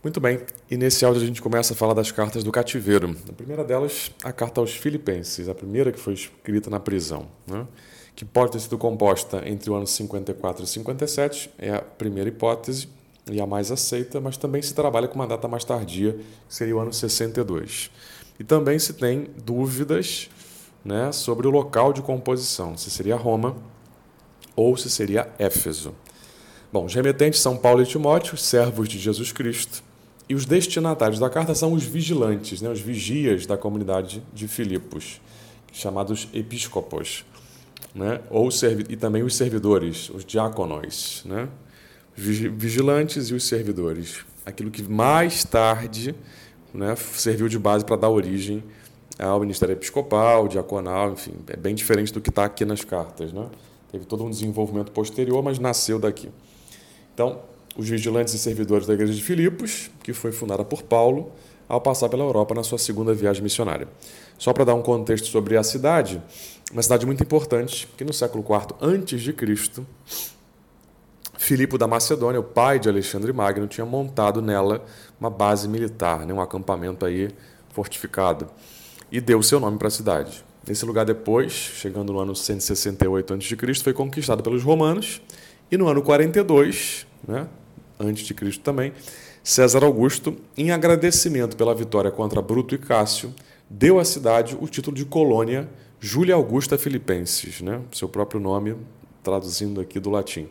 Muito bem, e nesse áudio a gente começa a falar das cartas do cativeiro. A primeira delas, a carta aos Filipenses, a primeira que foi escrita na prisão, né? que pode ter sido composta entre o ano 54 e 57, é a primeira hipótese e a mais aceita, mas também se trabalha com uma data mais tardia, que seria o ano 62. E também se tem dúvidas né, sobre o local de composição, se seria Roma ou se seria Éfeso. Bom, os remetentes são Paulo e Timóteo, servos de Jesus Cristo, e os destinatários da carta são os vigilantes, né, os vigias da comunidade de Filipos, chamados episcopos, né, ou e também os servidores, os diáconos, né, vigilantes e os servidores, aquilo que mais tarde né, serviu de base para dar origem ao ministério episcopal, diaconal, enfim, é bem diferente do que está aqui nas cartas, né? Teve todo um desenvolvimento posterior, mas nasceu daqui. Então, os vigilantes e servidores da igreja de Filipos, que foi fundada por Paulo ao passar pela Europa na sua segunda viagem missionária. Só para dar um contexto sobre a cidade, uma cidade muito importante, que no século IV antes de Cristo, Filipe da Macedônia, o pai de Alexandre Magno, tinha montado nela uma base militar, né, um acampamento aí fortificado, e deu seu nome para a cidade. Esse lugar depois, chegando no ano 168 a.C., foi conquistado pelos romanos, e no ano 42, né, antes de Cristo também, César Augusto, em agradecimento pela vitória contra Bruto e Cássio, deu à cidade o título de colônia Júlia Augusta Filipenses, né, seu próprio nome, traduzindo aqui do latim,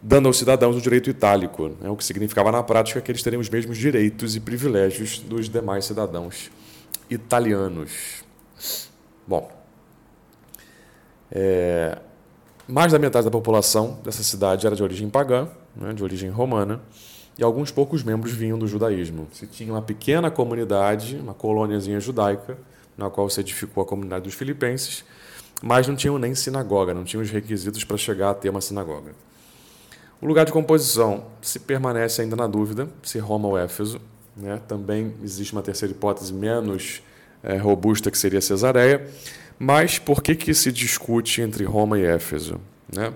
dando aos cidadãos o direito itálico, né, o que significava na prática que eles teriam os mesmos direitos e privilégios dos demais cidadãos italianos. Bom, é, mais da metade da população dessa cidade era de origem pagã, né, de origem romana, e alguns poucos membros vinham do judaísmo. Se tinha uma pequena comunidade, uma colôniazinha judaica, na qual se edificou a comunidade dos filipenses, mas não tinham nem sinagoga, não tinham os requisitos para chegar a ter uma sinagoga. O lugar de composição se permanece ainda na dúvida se Roma ou Éfeso. Né? Também existe uma terceira hipótese menos é, robusta que seria Cesareia. Mas por que, que se discute entre Roma e Éfeso? Né?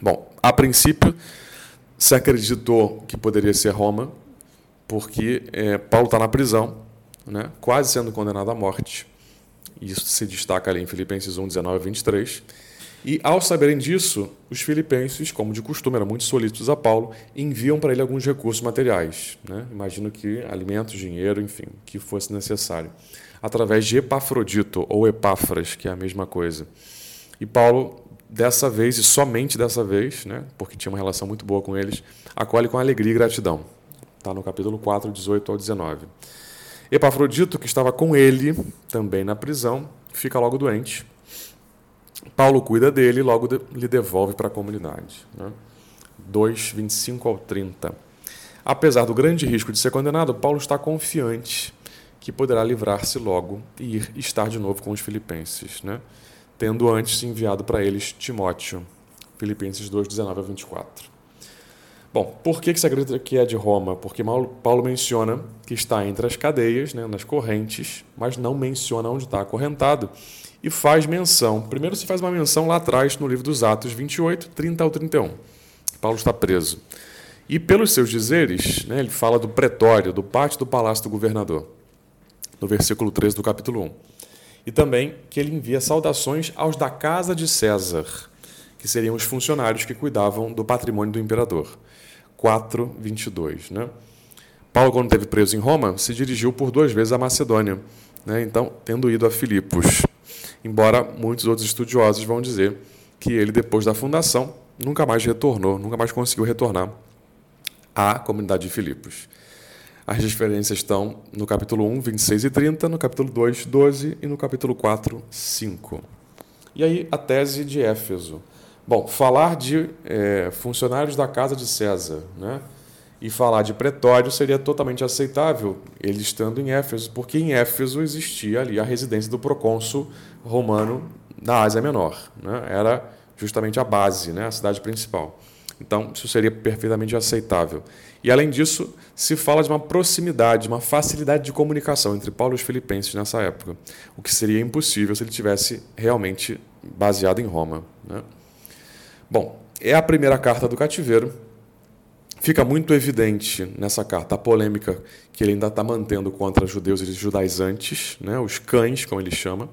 Bom, a princípio se acreditou que poderia ser Roma, porque é, Paulo está na prisão, né, quase sendo condenado à morte. Isso se destaca ali em Filipenses 1, 19 a 23. E ao saberem disso, os filipenses, como de costume, eram muito solícitos a Paulo, enviam para ele alguns recursos materiais. Né? Imagino que alimentos, dinheiro, enfim, que fosse necessário através de Epafrodito ou Epáfras, que é a mesma coisa. E Paulo, dessa vez, e somente dessa vez, né, porque tinha uma relação muito boa com eles, acolhe com alegria e gratidão. Está no capítulo 4, 18 ao 19. Epafrodito, que estava com ele, também na prisão, fica logo doente. Paulo cuida dele e logo lhe devolve para a comunidade. Né? 2, 25 ao 30. Apesar do grande risco de ser condenado, Paulo está confiante que poderá livrar-se logo e ir estar de novo com os filipenses, né? Tendo antes enviado para eles Timóteo. Filipenses 2, 19 a 24. Bom, por que, se acredita que é de Roma? Porque Paulo menciona que está entre as cadeias, né, nas correntes, mas não menciona onde está acorrentado. E faz menção, primeiro se faz uma menção lá atrás no livro dos Atos 28, 30 ao 31. Paulo está preso. E pelos seus dizeres, né, ele fala do pretório, do pátio do palácio do governador no versículo 13 do capítulo 1. E também que ele envia saudações aos da casa de César, que seriam os funcionários que cuidavam do patrimônio do imperador. 4, 22. Né? Paulo, quando esteve preso em Roma, se dirigiu por duas vezes à Macedônia, né? então, tendo ido a Filipos. Embora muitos outros estudiosos vão dizer que ele, depois da fundação, nunca mais retornou, nunca mais conseguiu retornar à comunidade de Filipos. As diferenças estão no capítulo 1, 26 e 30, no capítulo 2, 12 e no capítulo 4, 5. E aí a tese de Éfeso. Bom, falar de é, funcionários da casa de César né, e falar de pretório seria totalmente aceitável, ele estando em Éfeso, porque em Éfeso existia ali a residência do procônsul romano da Ásia Menor. Né, era justamente a base, né, a cidade principal. Então, isso seria perfeitamente aceitável. E, além disso, se fala de uma proximidade, uma facilidade de comunicação entre Paulo e os filipenses nessa época, o que seria impossível se ele tivesse realmente baseado em Roma. Né? Bom, é a primeira carta do cativeiro. Fica muito evidente nessa carta a polêmica que ele ainda está mantendo contra judeus e judaizantes, né, os cães, como ele chama,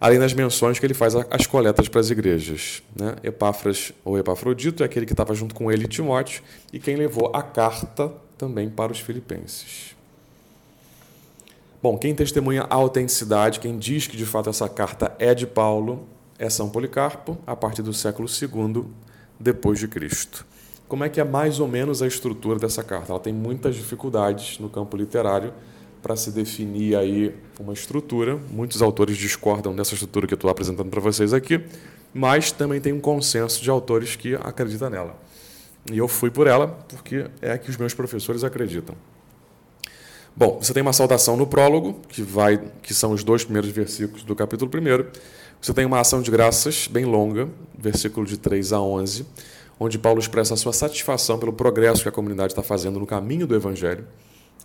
além das menções que ele faz às coletas para as igrejas. Né? Epáfras ou Epafrodito é aquele que estava junto com ele, Timóteo, e quem levou a carta também para os filipenses. Bom, quem testemunha a autenticidade, quem diz que de fato essa carta é de Paulo, é São Policarpo, a partir do século II depois de Cristo. Como é que é mais ou menos a estrutura dessa carta? Ela tem muitas dificuldades no campo literário para se definir aí uma estrutura. Muitos autores discordam dessa estrutura que eu estou apresentando para vocês aqui, mas também tem um consenso de autores que acreditam nela. E eu fui por ela porque é a que os meus professores acreditam. Bom, você tem uma saudação no prólogo, que vai, que são os dois primeiros versículos do capítulo 1. Você tem uma ação de graças bem longa, versículo de 3 a 11 onde Paulo expressa a sua satisfação pelo progresso que a comunidade está fazendo no caminho do Evangelho,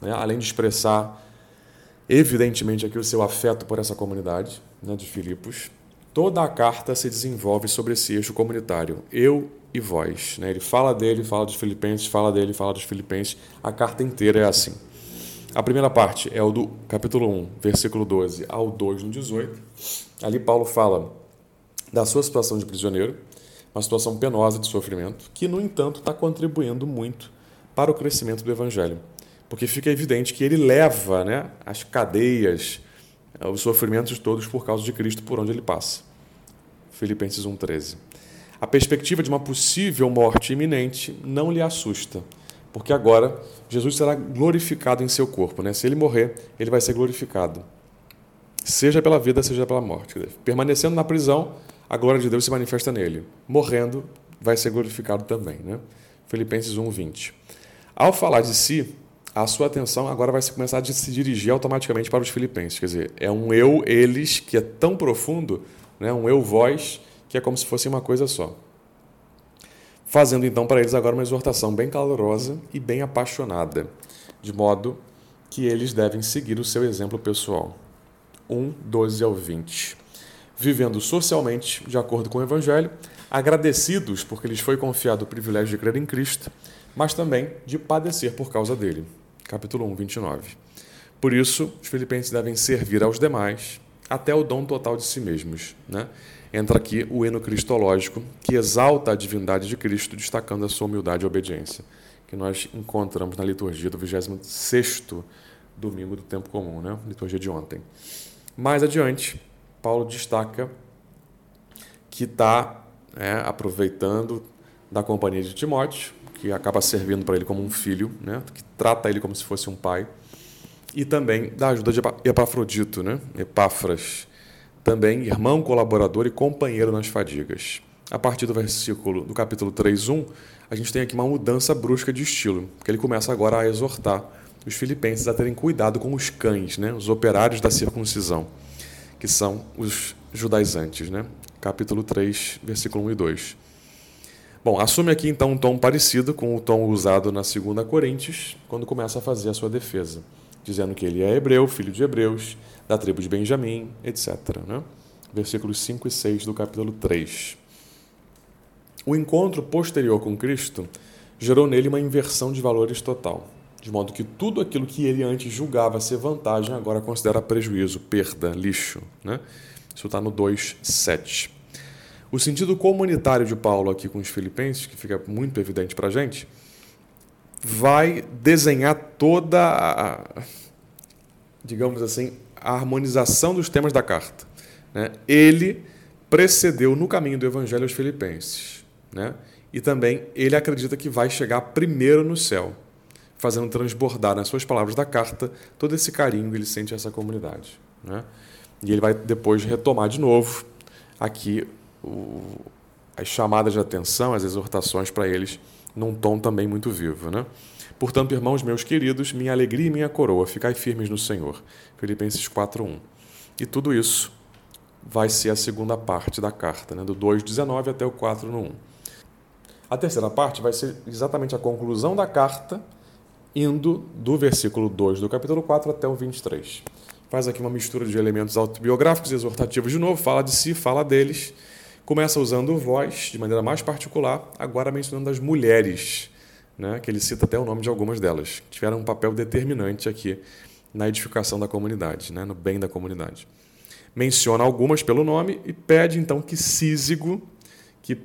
né? além de expressar, evidentemente, aqui o seu afeto por essa comunidade né, de Filipos. Toda a carta se desenvolve sobre esse eixo comunitário, eu e vós. Né? Ele fala dele, fala dos filipenses, fala dele, fala dos filipenses. A carta inteira é assim. A primeira parte é o do capítulo 1, versículo 12 ao 2 no 18. Ali Paulo fala da sua situação de prisioneiro, uma situação penosa de sofrimento, que, no entanto, está contribuindo muito para o crescimento do Evangelho. Porque fica evidente que ele leva né, as cadeias, eh, os sofrimentos todos por causa de Cristo por onde ele passa. Filipenses 1,13. A perspectiva de uma possível morte iminente não lhe assusta, porque agora Jesus será glorificado em seu corpo. Né? Se ele morrer, ele vai ser glorificado, seja pela vida, seja pela morte. Permanecendo na prisão, a glória de Deus se manifesta nele. Morrendo, vai ser glorificado também. Né? Filipenses 1, 20. Ao falar de si, a sua atenção agora vai começar a se dirigir automaticamente para os filipenses. Quer dizer, é um eu, eles, que é tão profundo, né? um eu, vós, que é como se fosse uma coisa só. Fazendo então para eles agora uma exortação bem calorosa e bem apaixonada, de modo que eles devem seguir o seu exemplo pessoal. 1, 12 ao 20 vivendo socialmente de acordo com o Evangelho, agradecidos porque lhes foi confiado o privilégio de crer em Cristo, mas também de padecer por causa dele. Capítulo 1, 29. Por isso, os filipenses devem servir aos demais até o dom total de si mesmos. Né? Entra aqui o hino cristológico, que exalta a divindade de Cristo, destacando a sua humildade e obediência, que nós encontramos na liturgia do 26º domingo do tempo comum, né? liturgia de ontem. Mais adiante, Paulo destaca que está é, aproveitando da companhia de Timóteo, que acaba servindo para ele como um filho, né, que trata ele como se fosse um pai, e também da ajuda de Epafrodito, né, Epáfras, também irmão, colaborador e companheiro nas fadigas. A partir do versículo do capítulo 3:1, a gente tem aqui uma mudança brusca de estilo, porque ele começa agora a exortar os filipenses a terem cuidado com os cães, né, os operários da circuncisão que são os judaizantes, né? capítulo 3, versículo 1 e 2. Bom, assume aqui então um tom parecido com o tom usado na 2 Coríntios, quando começa a fazer a sua defesa, dizendo que ele é hebreu, filho de hebreus, da tribo de Benjamim, etc. Né? Versículos 5 e 6 do capítulo 3. O encontro posterior com Cristo gerou nele uma inversão de valores total de modo que tudo aquilo que ele antes julgava ser vantagem agora considera prejuízo, perda, lixo. Né? Isso está no 2,7. O sentido comunitário de Paulo aqui com os filipenses, que fica muito evidente para a gente, vai desenhar toda a, digamos assim, a harmonização dos temas da carta. Né? Ele precedeu no caminho do evangelho aos filipenses. Né? E também ele acredita que vai chegar primeiro no céu fazendo transbordar nas suas palavras da carta todo esse carinho que ele sente essa comunidade. Né? E ele vai depois retomar de novo aqui o, as chamadas de atenção, as exortações para eles, num tom também muito vivo. Né? Portanto, irmãos meus queridos, minha alegria e minha coroa, ficai firmes no Senhor. Filipenses 4.1. E tudo isso vai ser a segunda parte da carta, né? do 2.19 até o 4 no 1. A terceira parte vai ser exatamente a conclusão da carta indo do versículo 2 do capítulo 4 até o 23. Faz aqui uma mistura de elementos autobiográficos e exortativos de novo, fala de si, fala deles. Começa usando voz de maneira mais particular, agora mencionando as mulheres né, que ele cita até o nome de algumas delas, que tiveram um papel determinante aqui na edificação da comunidade, né, no bem da comunidade. Menciona algumas pelo nome e pede então que Císigo, que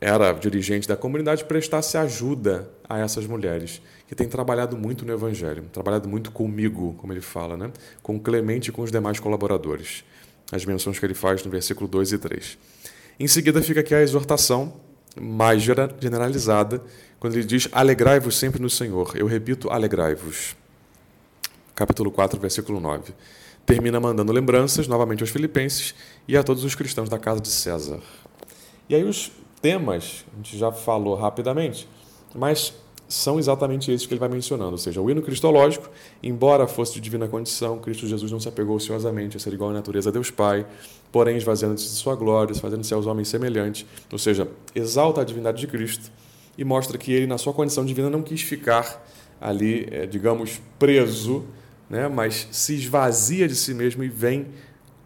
era dirigente da comunidade, prestasse ajuda a essas mulheres, que têm trabalhado muito no Evangelho, trabalhado muito comigo, como ele fala, né? com Clemente e com os demais colaboradores. As menções que ele faz no versículo 2 e 3. Em seguida, fica aqui a exortação mais generalizada, quando ele diz: Alegrai-vos sempre no Senhor. Eu repito, alegrai-vos. Capítulo 4, versículo 9. Termina mandando lembranças novamente aos filipenses e a todos os cristãos da casa de César. E aí os temas, a gente já falou rapidamente, mas são exatamente esses que ele vai mencionando, ou seja, o hino cristológico, embora fosse de divina condição, Cristo Jesus não se apegou ociosamente a ser igual à natureza a Deus Pai, porém esvaziando-se de sua glória, fazendo-se aos homens semelhantes, ou seja, exalta a divindade de Cristo e mostra que ele, na sua condição divina, não quis ficar ali, é, digamos, preso, né, mas se esvazia de si mesmo e vem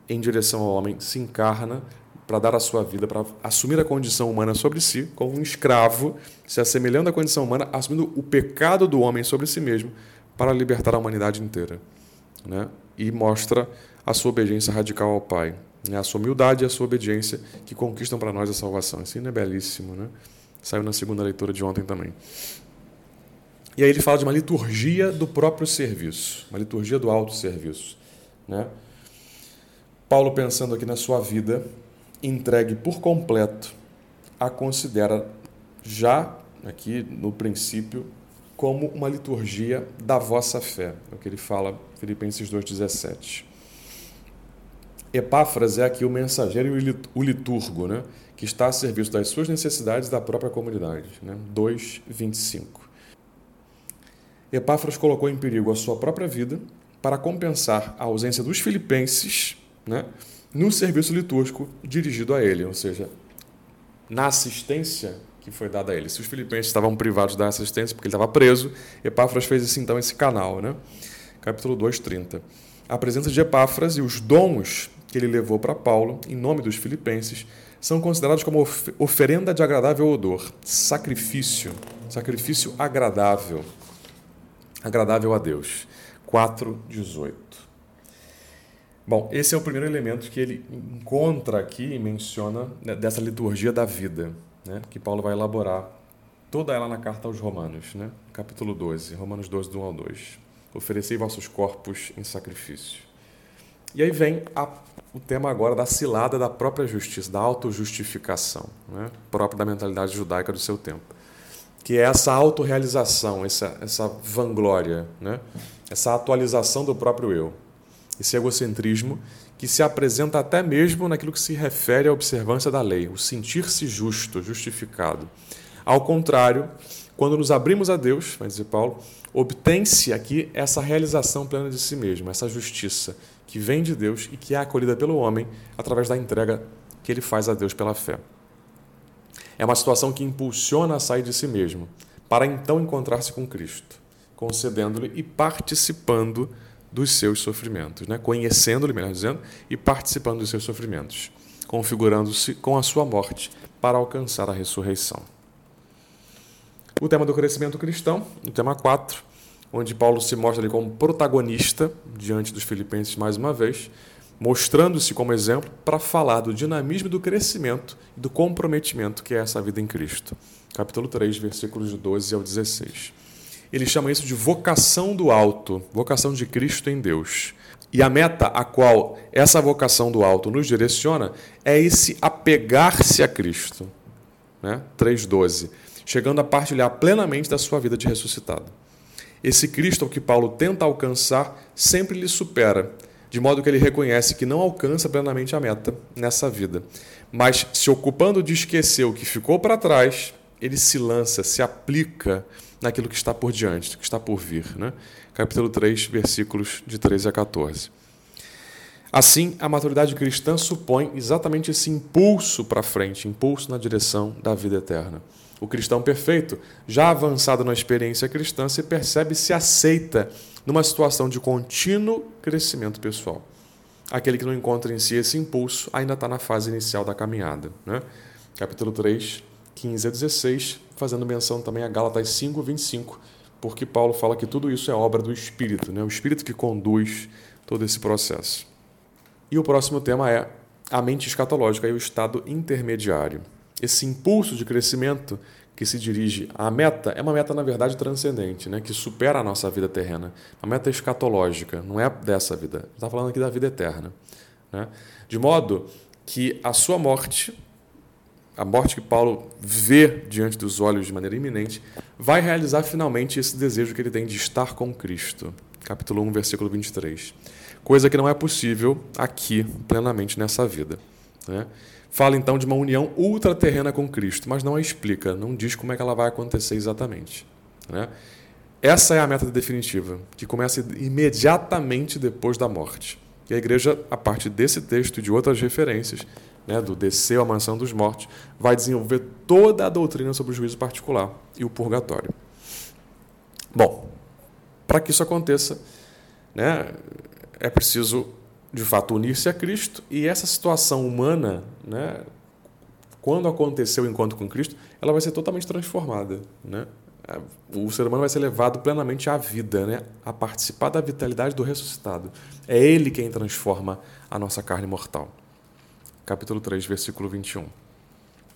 em direção ao homem, se encarna para dar a sua vida, para assumir a condição humana sobre si, como um escravo, se assemelhando à condição humana, assumindo o pecado do homem sobre si mesmo, para libertar a humanidade inteira. Né? E mostra a sua obediência radical ao Pai, né? a sua humildade e a sua obediência que conquistam para nós a salvação. Isso é belíssimo. Né? Saiu na segunda leitura de ontem também. E aí ele fala de uma liturgia do próprio serviço, uma liturgia do alto serviço. Né? Paulo, pensando aqui na sua vida, entregue por completo, a considera já aqui no princípio como uma liturgia da vossa fé, é o que ele fala Filipenses 2:17. Epáfras é aqui o mensageiro e o liturgo, né, que está a serviço das suas necessidades da própria comunidade, né? 2:25. Epáfras colocou em perigo a sua própria vida para compensar a ausência dos filipenses, né? No serviço litúrgico dirigido a ele, ou seja, na assistência que foi dada a ele. Se os filipenses estavam privados da assistência porque ele estava preso, Epáfras fez esse, então esse canal. Né? Capítulo 2, 30. A presença de Epáfras e os dons que ele levou para Paulo, em nome dos filipenses, são considerados como oferenda de agradável odor, sacrifício, sacrifício agradável, agradável a Deus. 4,18. Bom, esse é o primeiro elemento que ele encontra aqui e menciona né, dessa liturgia da vida, né, que Paulo vai elaborar toda ela na carta aos Romanos, né, capítulo 12, Romanos 12, do 1 ao 2. Oferecei vossos corpos em sacrifício. E aí vem a, o tema agora da cilada da própria justiça, da autojustificação, né, própria da mentalidade judaica do seu tempo, que é essa autorrealização, essa, essa vanglória, né, essa atualização do próprio eu esse egocentrismo que se apresenta até mesmo naquilo que se refere à observância da lei, o sentir-se justo, justificado. Ao contrário, quando nos abrimos a Deus, vai dizer Paulo, obtém-se aqui essa realização plena de si mesmo, essa justiça que vem de Deus e que é acolhida pelo homem através da entrega que ele faz a Deus pela fé. É uma situação que impulsiona a sair de si mesmo, para então encontrar-se com Cristo, concedendo-lhe e participando dos seus sofrimentos, né? conhecendo-lhe, melhor dizendo, e participando dos seus sofrimentos, configurando-se com a sua morte para alcançar a ressurreição. O tema do crescimento cristão, o tema 4, onde Paulo se mostra como protagonista diante dos filipenses mais uma vez, mostrando-se como exemplo para falar do dinamismo do crescimento e do comprometimento que é essa vida em Cristo. Capítulo 3, versículos de 12 ao 16 ele chama isso de vocação do alto, vocação de Cristo em Deus. E a meta a qual essa vocação do alto nos direciona é esse apegar-se a Cristo. Né? 3,12. Chegando a partilhar plenamente da sua vida de ressuscitado. Esse Cristo que Paulo tenta alcançar sempre lhe supera, de modo que ele reconhece que não alcança plenamente a meta nessa vida. Mas, se ocupando de esquecer o que ficou para trás, ele se lança, se aplica naquilo que está por diante, que está por vir. Né? Capítulo 3, versículos de 13 a 14. Assim, a maturidade cristã supõe exatamente esse impulso para frente, impulso na direção da vida eterna. O cristão perfeito, já avançado na experiência cristã, se percebe se aceita numa situação de contínuo crescimento pessoal. Aquele que não encontra em si esse impulso ainda está na fase inicial da caminhada. Né? Capítulo 3, 15 a 16, fazendo menção também a Gálatas 5, 25, porque Paulo fala que tudo isso é obra do Espírito, né? o Espírito que conduz todo esse processo. E o próximo tema é a mente escatológica e o estado intermediário. Esse impulso de crescimento que se dirige à meta é uma meta, na verdade, transcendente, né? que supera a nossa vida terrena. Uma meta escatológica, não é dessa vida. Está falando aqui da vida eterna. Né? De modo que a sua morte, a morte que Paulo vê diante dos olhos de maneira iminente, vai realizar finalmente esse desejo que ele tem de estar com Cristo. Capítulo 1, versículo 23. Coisa que não é possível aqui, plenamente nessa vida. Né? Fala então de uma união ultraterrena com Cristo, mas não a explica, não diz como é que ela vai acontecer exatamente. Né? Essa é a meta definitiva, que começa imediatamente depois da morte. E a igreja, a partir desse texto e de outras referências, né, do desceu à mansão dos mortos, vai desenvolver toda a doutrina sobre o juízo particular e o purgatório. Bom, para que isso aconteça, né, é preciso de fato unir-se a Cristo e essa situação humana, né, quando acontecer o encontro com Cristo, ela vai ser totalmente transformada, né? O ser humano vai ser levado plenamente à vida, né? a participar da vitalidade do ressuscitado. É Ele quem transforma a nossa carne mortal. Capítulo 3, versículo 21.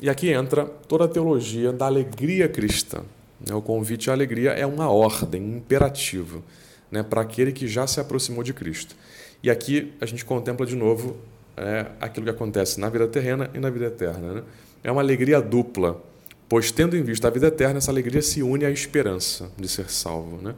E aqui entra toda a teologia da alegria cristã. Né? O convite à alegria é uma ordem, um imperativo né? para aquele que já se aproximou de Cristo. E aqui a gente contempla de novo é, aquilo que acontece na vida terrena e na vida eterna. Né? É uma alegria dupla, pois tendo em vista a vida eterna, essa alegria se une à esperança de ser salvo. Né?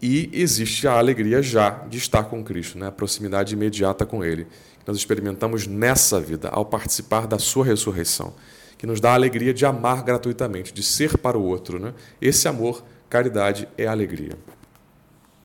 E existe a alegria já de estar com Cristo, né? a proximidade imediata com Ele, nós experimentamos nessa vida, ao participar da Sua ressurreição, que nos dá a alegria de amar gratuitamente, de ser para o outro. Né? Esse amor, caridade, é alegria.